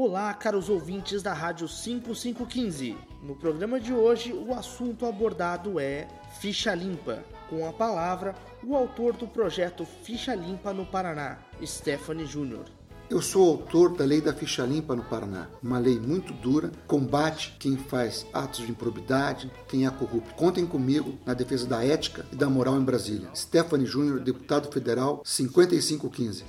Olá, caros ouvintes da Rádio 5515. No programa de hoje, o assunto abordado é ficha limpa. Com a palavra, o autor do projeto Ficha Limpa no Paraná, Stephanie Júnior. Eu sou autor da Lei da Ficha Limpa no Paraná, uma lei muito dura, combate quem faz atos de improbidade, quem é corrupto. Contem comigo na defesa da ética e da moral em Brasília. Stephanie Júnior, deputado federal 5515.